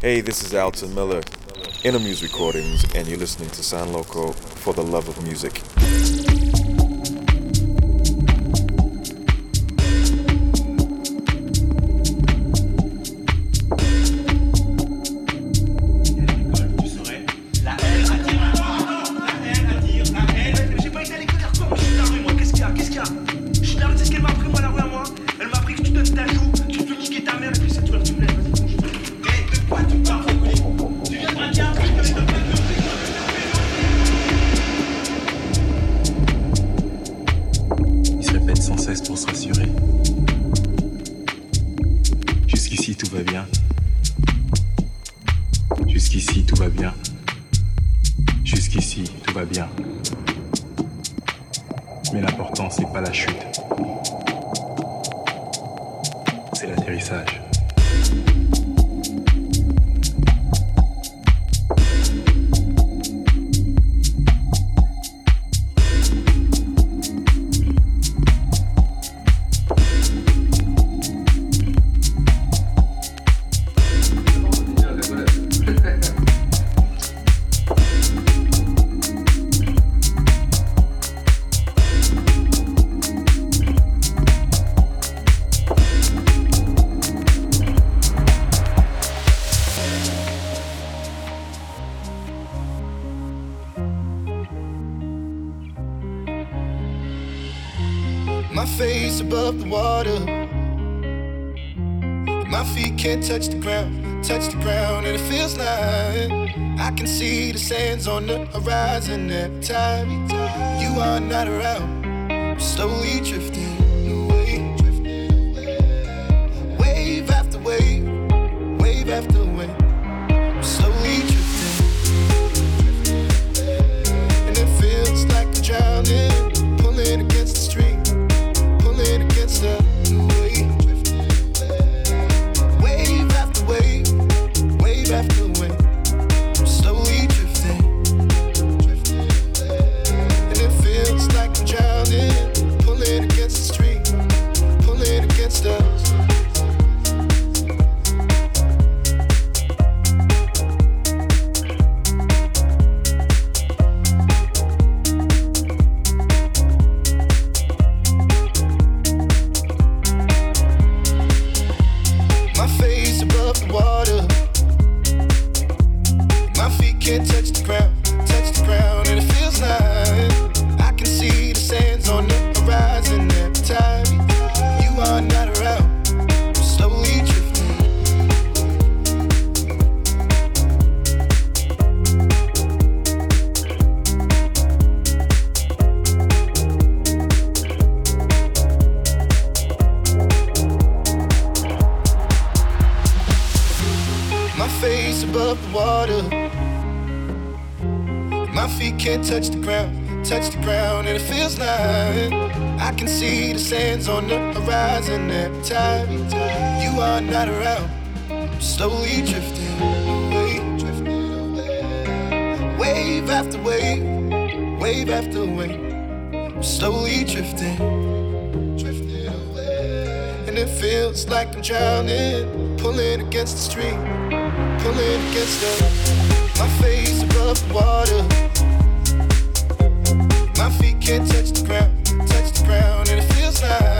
Hey, this is Alton Miller, Inner Muse Recordings, and you're listening to San Loco for the love of music. Horizon every time you are not around. Slowly drifting away, wave after wave, wave after pulling against the stream, pulling against the my face above water. My feet can't touch the ground, touch the ground, and it feels like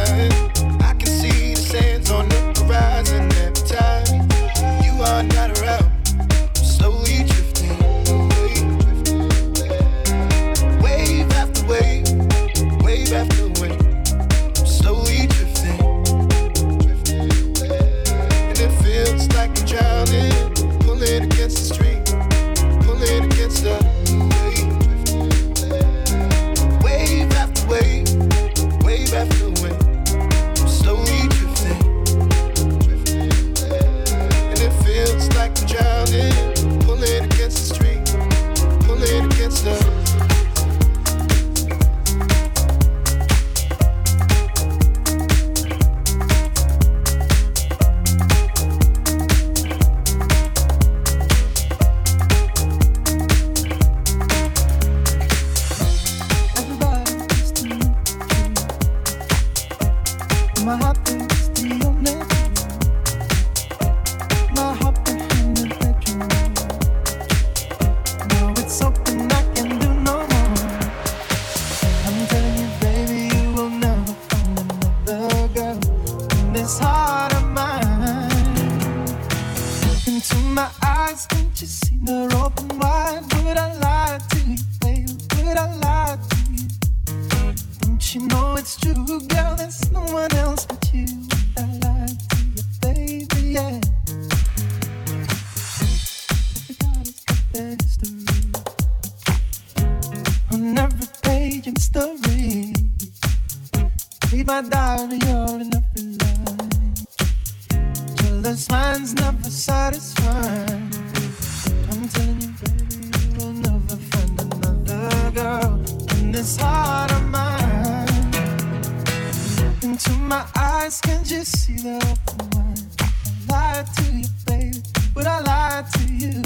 read my diary, you're in every Till the minds never satisfied. I'm telling you, baby, you'll never find another girl in this heart of mine. Into my eyes, can't you see the open mind? I lied to you, baby, but I lied to you.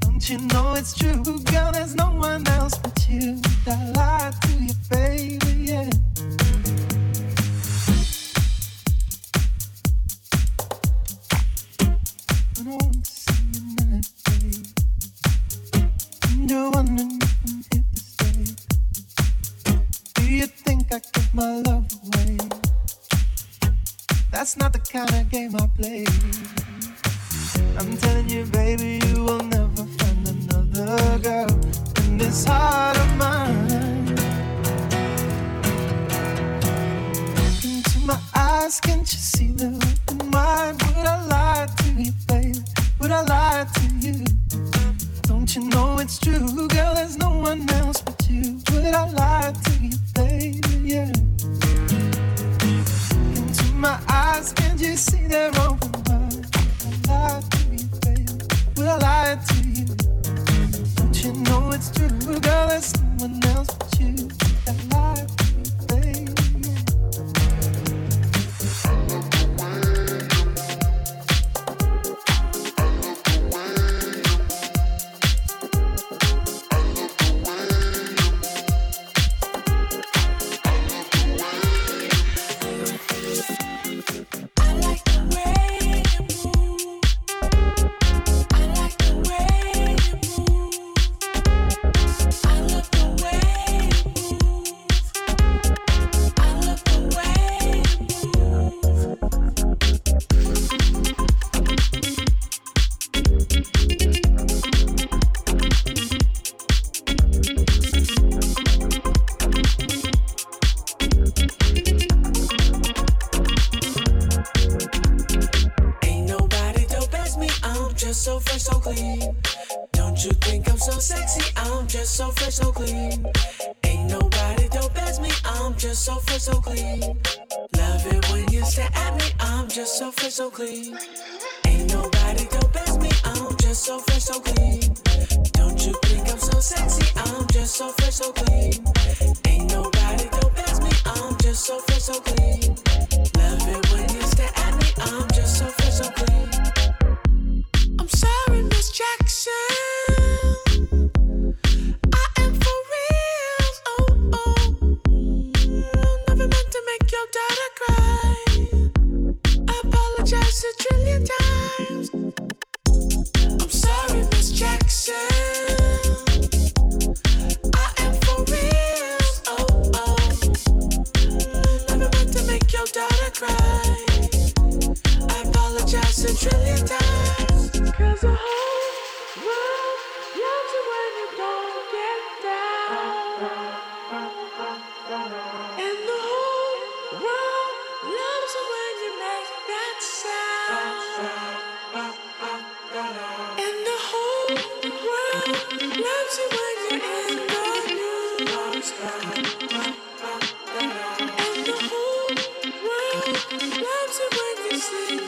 Don't you know it's true, girl? There's no one else but you. I lied Thank you.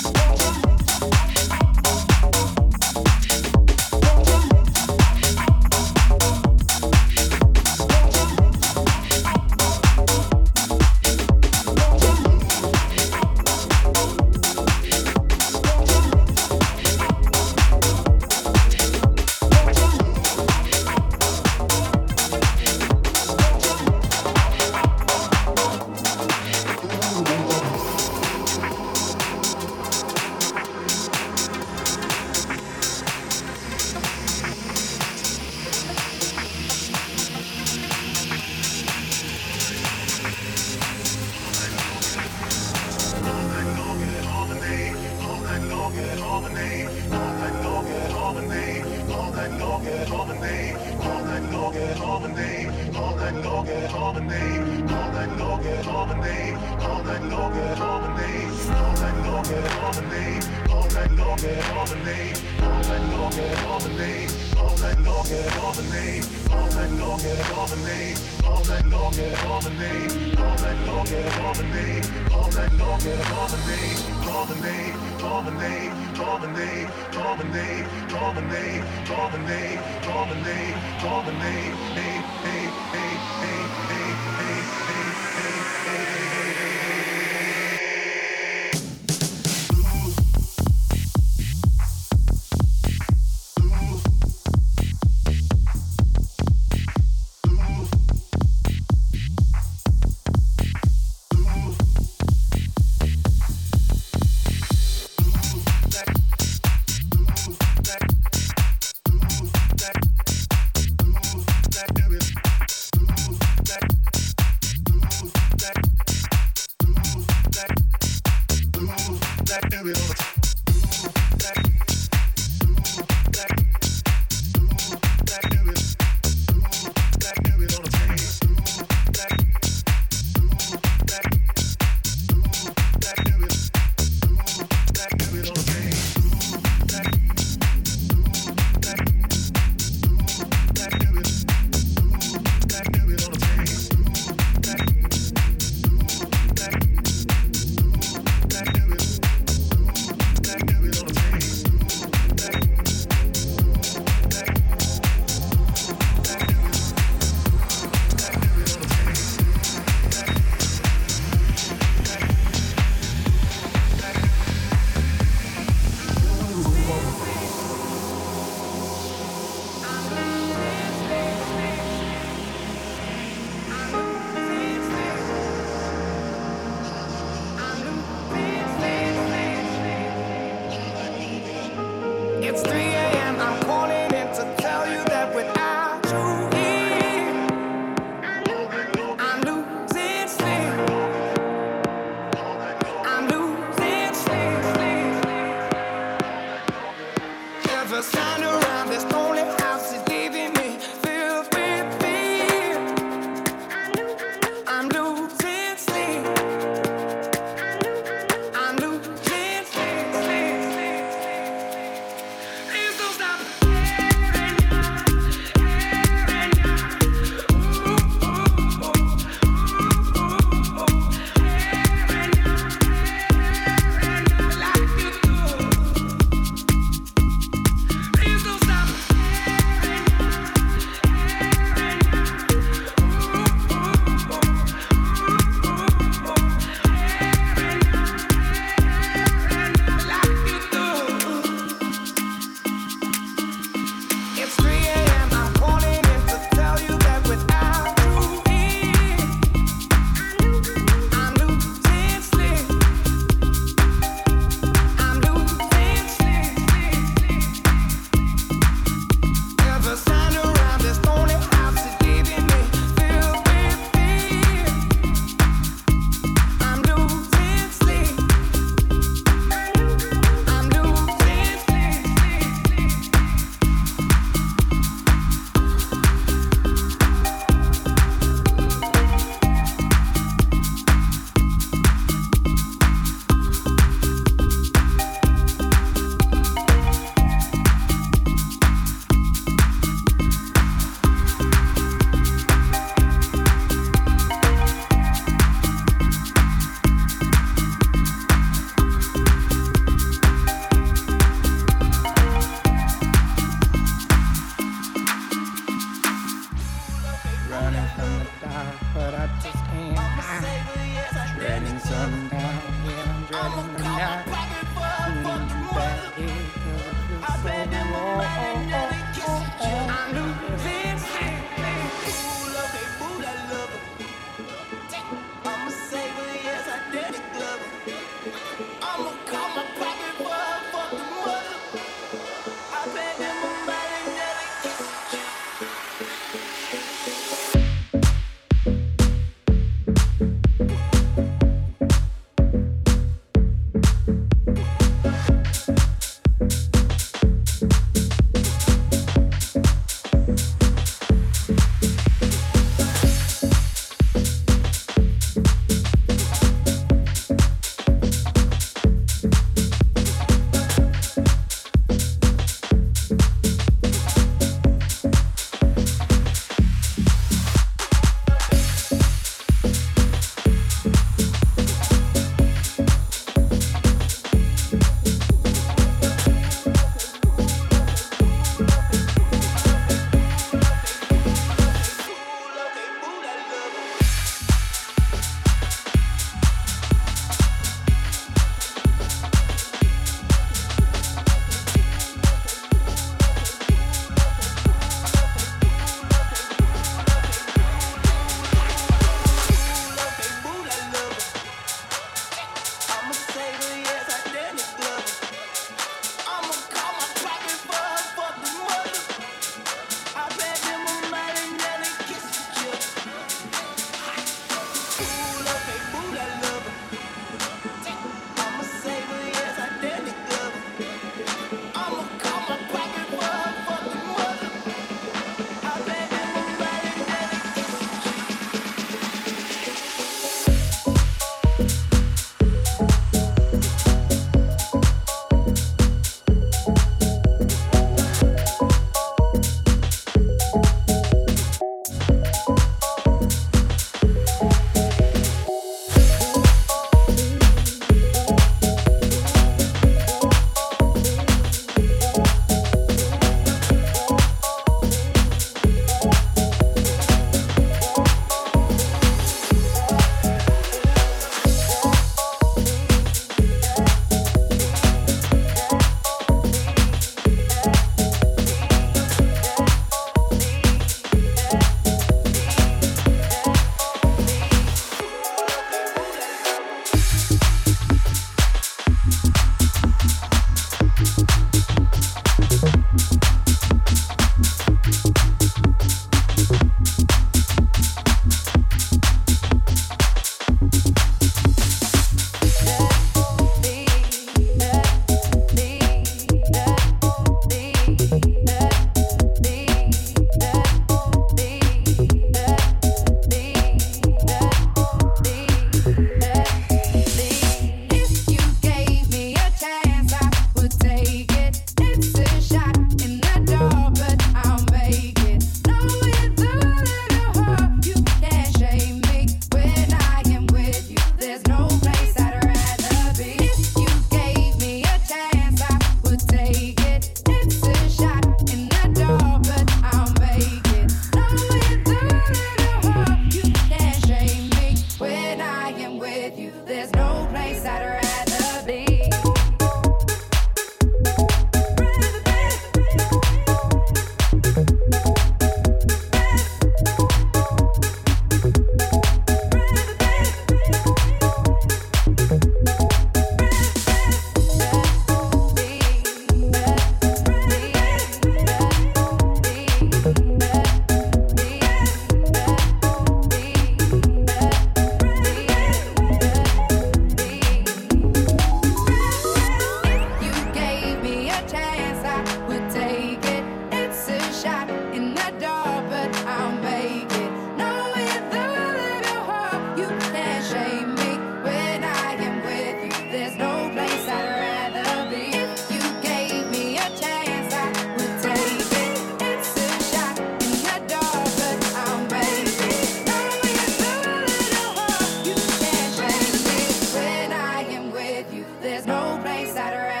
Place I'd rather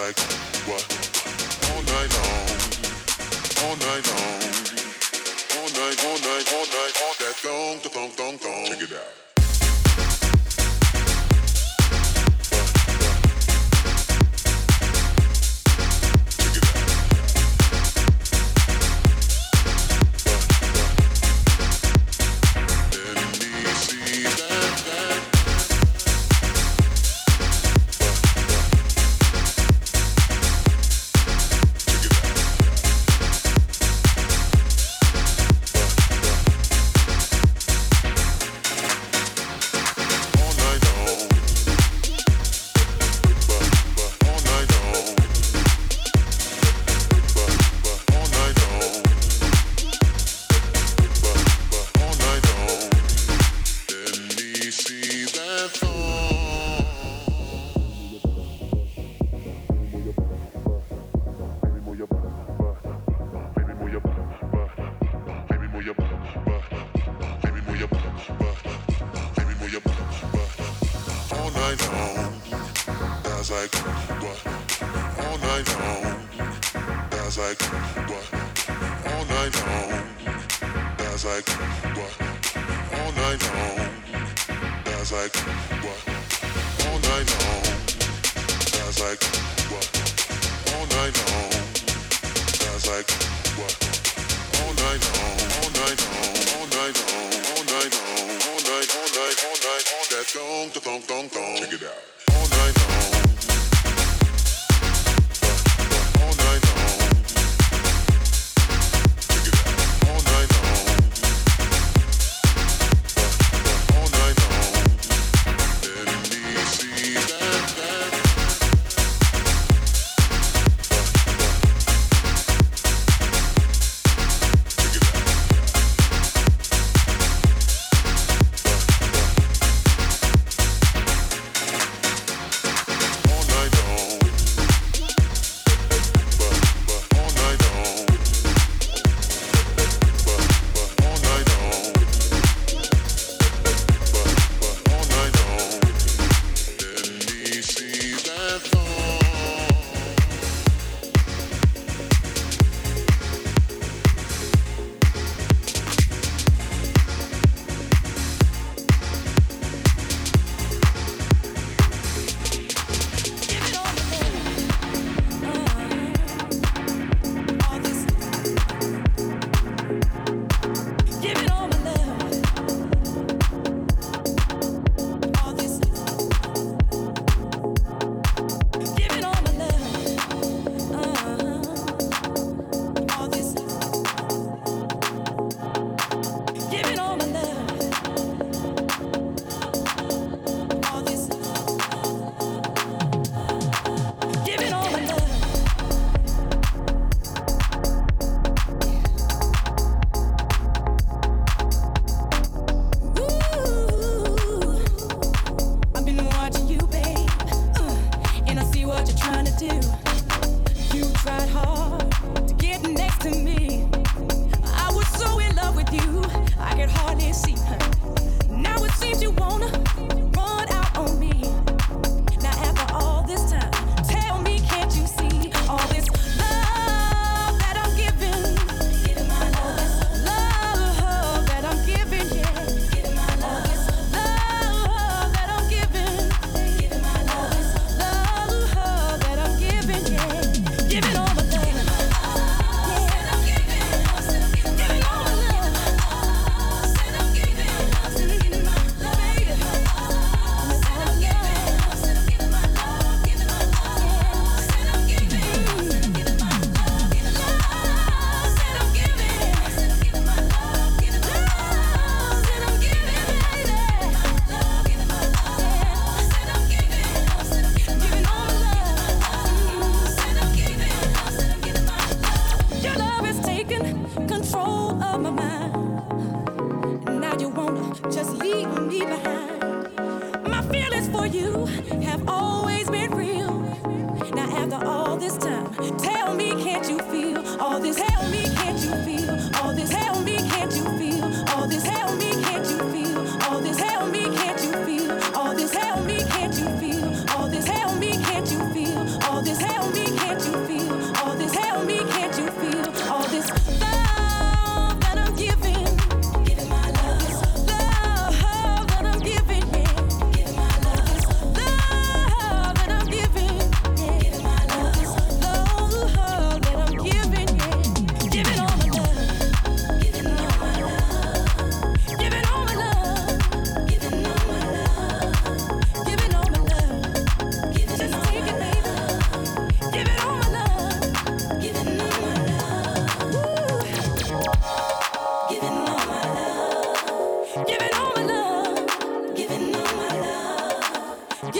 like what?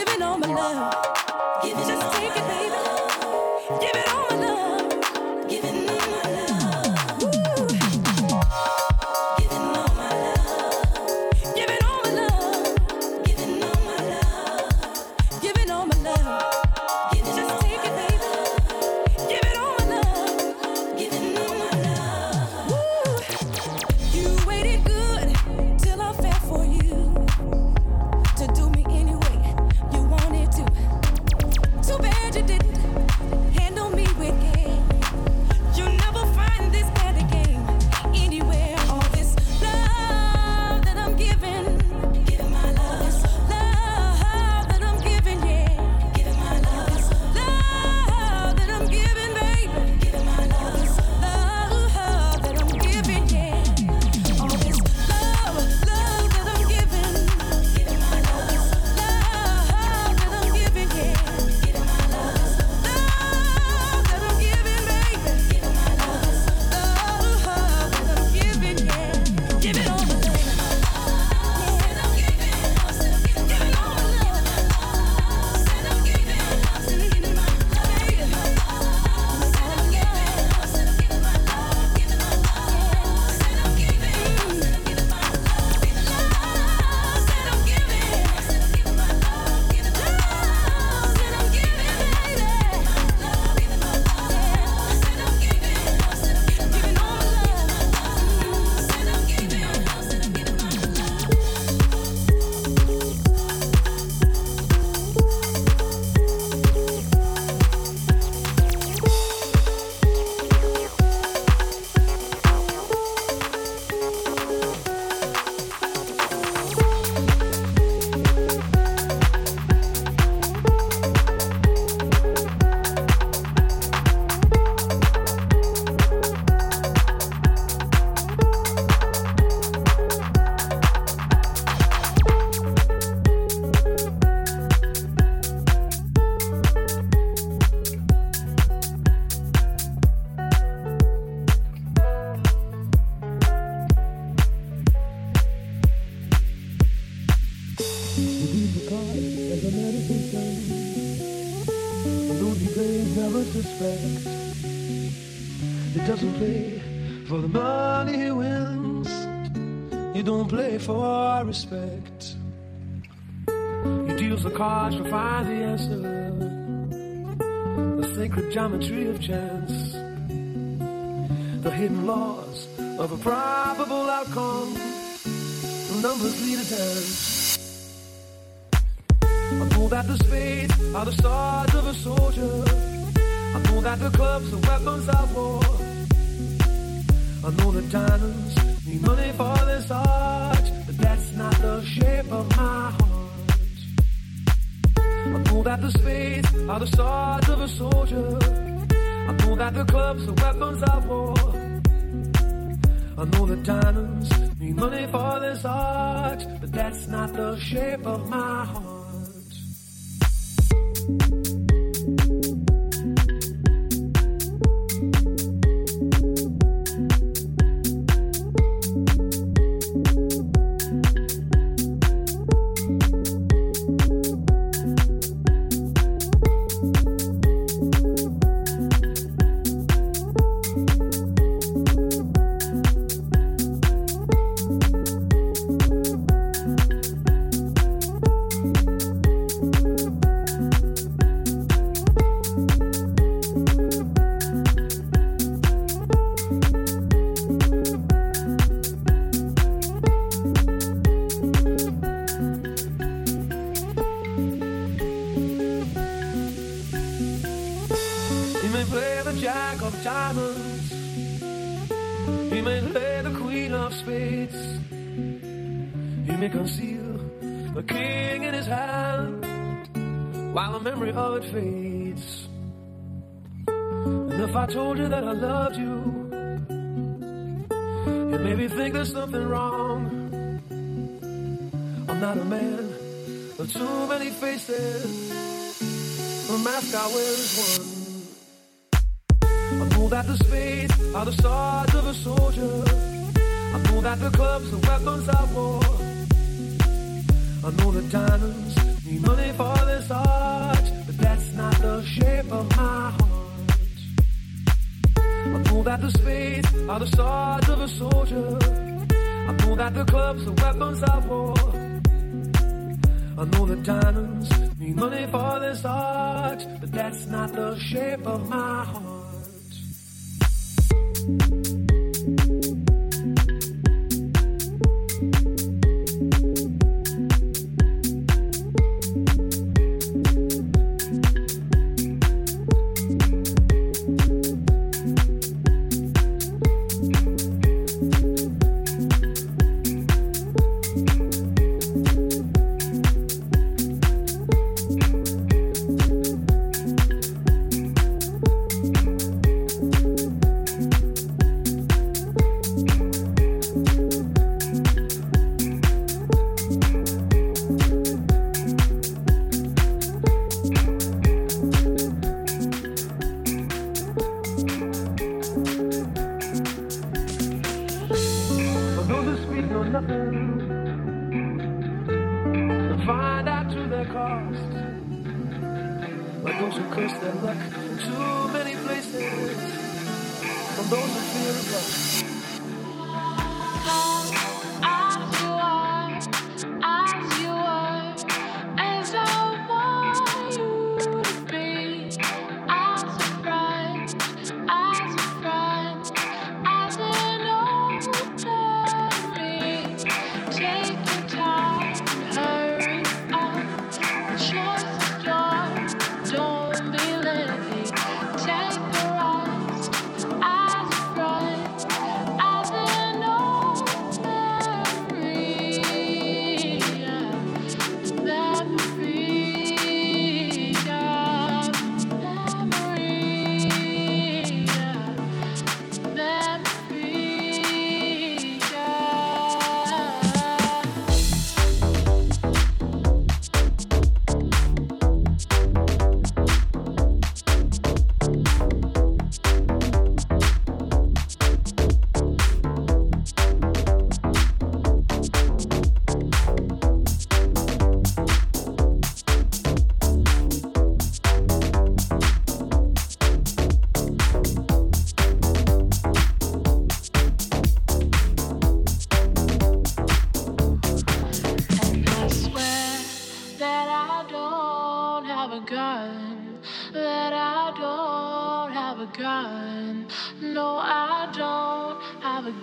Give it all. my Just take it, baby. Give it all my love. Give it all. geometry of chance, the hidden laws of a probable outcome. The Numbers lead a dance. I know that the spades are the swords of a soldier. I know that the clubs are weapons of war. I know the diamonds need money for this art, but that's not the shape of my heart that the spades are the swords of a soldier. I know that the clubs are weapons of war. I know the diamonds need money for this art, but that's not the shape of my heart.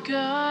Have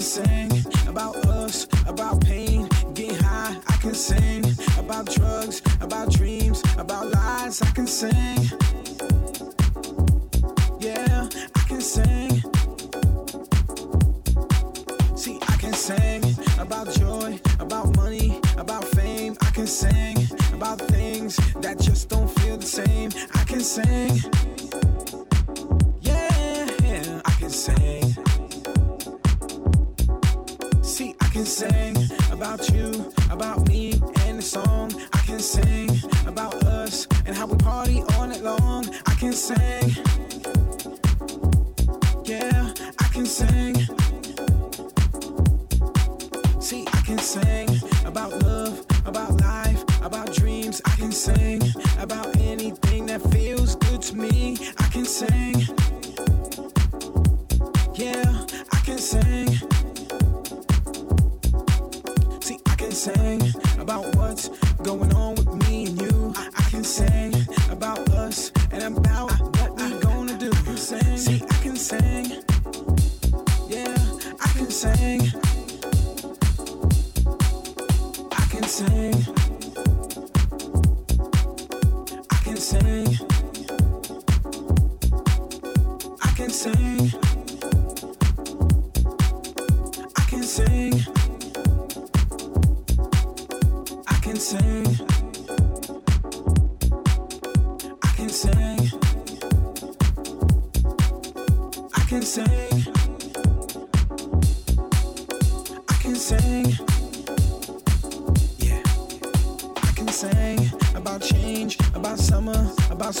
can sing about us, about pain, getting high. I can sing about drugs, about dreams, about lies. I can sing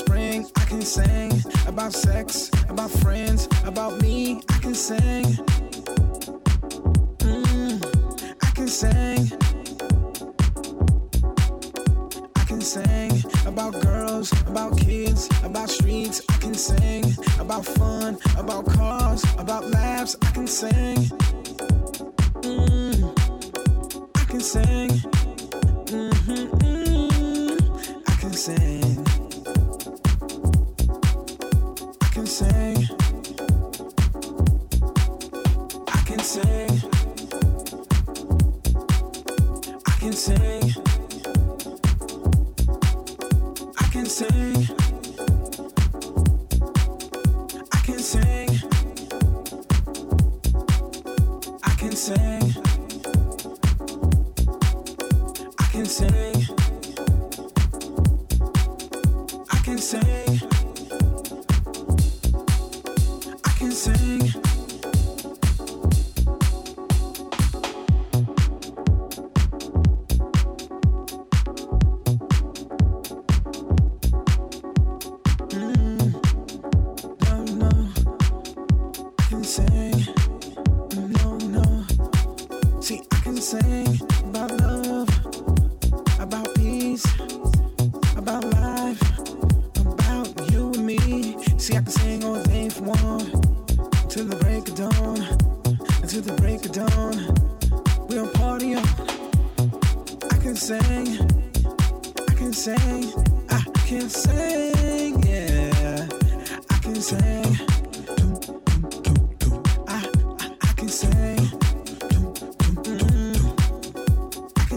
spring. I can sing about sex, about friends, about me. I can sing. Mm, I can sing. I can sing about girls, about kids, about streets. I can sing about fun, about cars, about laughs. I can sing. Mm, I can sing. Mm-hmm, mm, I can sing.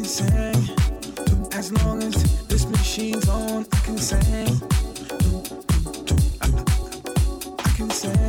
As long as this machine's on, I can sing. I can sing.